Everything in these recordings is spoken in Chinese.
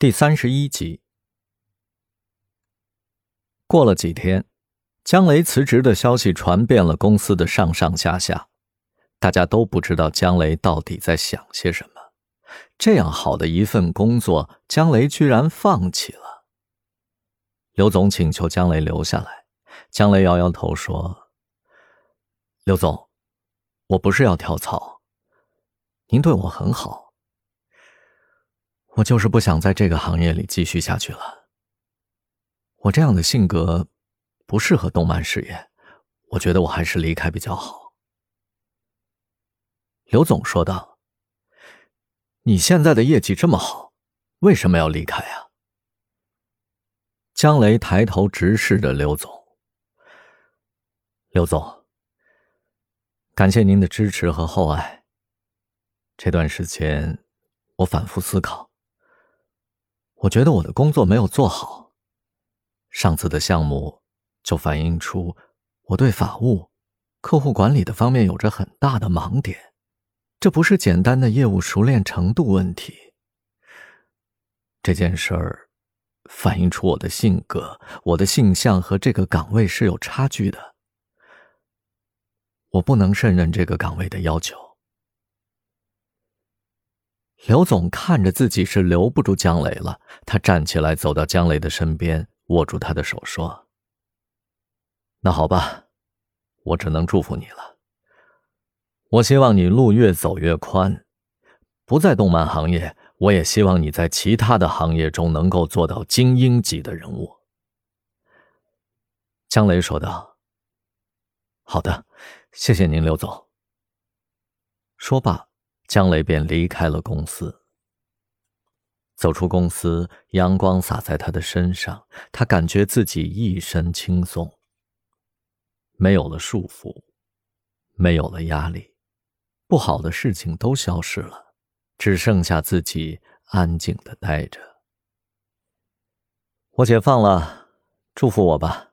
第三十一集。过了几天，姜雷辞职的消息传遍了公司的上上下下，大家都不知道姜雷到底在想些什么。这样好的一份工作，姜雷居然放弃了。刘总请求姜雷留下来，姜雷摇摇头说：“刘总，我不是要跳槽，您对我很好，我就是不想在这个行业里继续下去了。我这样的性格不适合动漫事业，我觉得我还是离开比较好。”刘总说道。你现在的业绩这么好，为什么要离开啊？江雷抬头直视着刘总。刘总，感谢您的支持和厚爱。这段时间，我反复思考，我觉得我的工作没有做好。上次的项目就反映出我对法务、客户管理的方面有着很大的盲点。这不是简单的业务熟练程度问题。这件事儿反映出我的性格、我的性向和这个岗位是有差距的。我不能胜任这个岗位的要求。刘总看着自己是留不住姜雷了，他站起来走到姜雷的身边，握住他的手说：“那好吧，我只能祝福你了。”我希望你路越走越宽，不在动漫行业，我也希望你在其他的行业中能够做到精英级的人物。”江雷说道。“好的，谢谢您，刘总。”说罢，江雷便离开了公司。走出公司，阳光洒在他的身上，他感觉自己一身轻松，没有了束缚，没有了压力。不好的事情都消失了，只剩下自己安静的待着。我解放了，祝福我吧。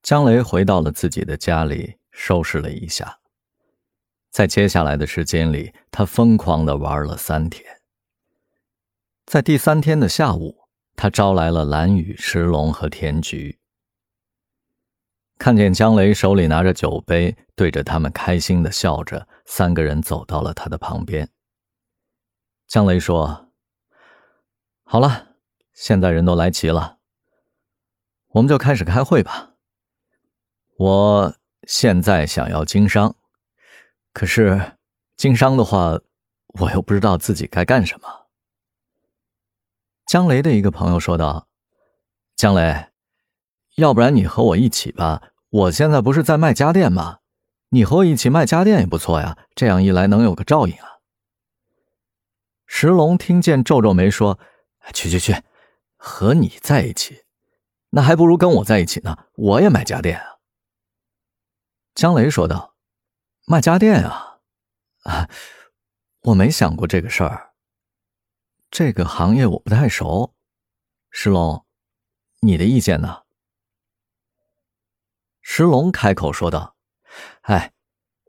江雷回到了自己的家里，收拾了一下。在接下来的时间里，他疯狂的玩了三天。在第三天的下午，他招来了蓝雨、石龙和田菊。看见江雷手里拿着酒杯，对着他们开心的笑着，三个人走到了他的旁边。江雷说：“好了，现在人都来齐了，我们就开始开会吧。我现在想要经商，可是经商的话，我又不知道自己该干什么。”江雷的一个朋友说道：“江雷。”要不然你和我一起吧，我现在不是在卖家电吗？你和我一起卖家电也不错呀，这样一来能有个照应啊。石龙听见皱皱眉说：“去去去，和你在一起，那还不如跟我在一起呢，我也卖家电啊。”江雷说道：“卖家电啊？啊，我没想过这个事儿。这个行业我不太熟。石龙，你的意见呢？”石龙开口说道：“哎，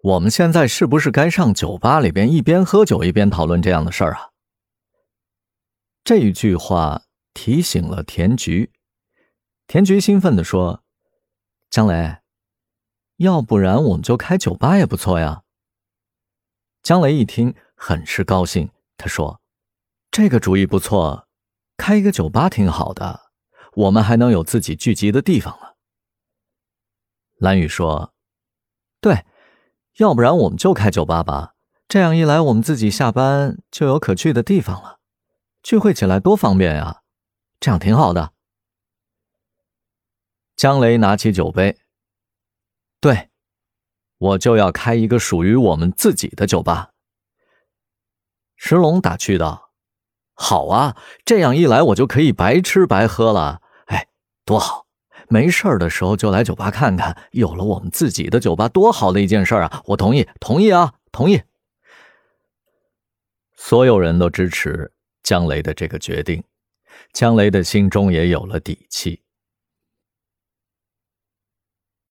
我们现在是不是该上酒吧里边一边喝酒一边讨论这样的事儿啊？”这一句话提醒了田菊。田菊兴奋地说：“江雷，要不然我们就开酒吧也不错呀。”江雷一听，很是高兴。他说：“这个主意不错，开一个酒吧挺好的，我们还能有自己聚集的地方了。”蓝雨说：“对，要不然我们就开酒吧吧。这样一来，我们自己下班就有可去的地方了，聚会起来多方便呀！这样挺好的。”江雷拿起酒杯：“对，我就要开一个属于我们自己的酒吧。”石龙打趣道：“好啊，这样一来，我就可以白吃白喝了。哎，多好！”没事儿的时候就来酒吧看看，有了我们自己的酒吧，多好的一件事啊！我同意，同意啊，同意。所有人都支持江雷的这个决定，江雷的心中也有了底气。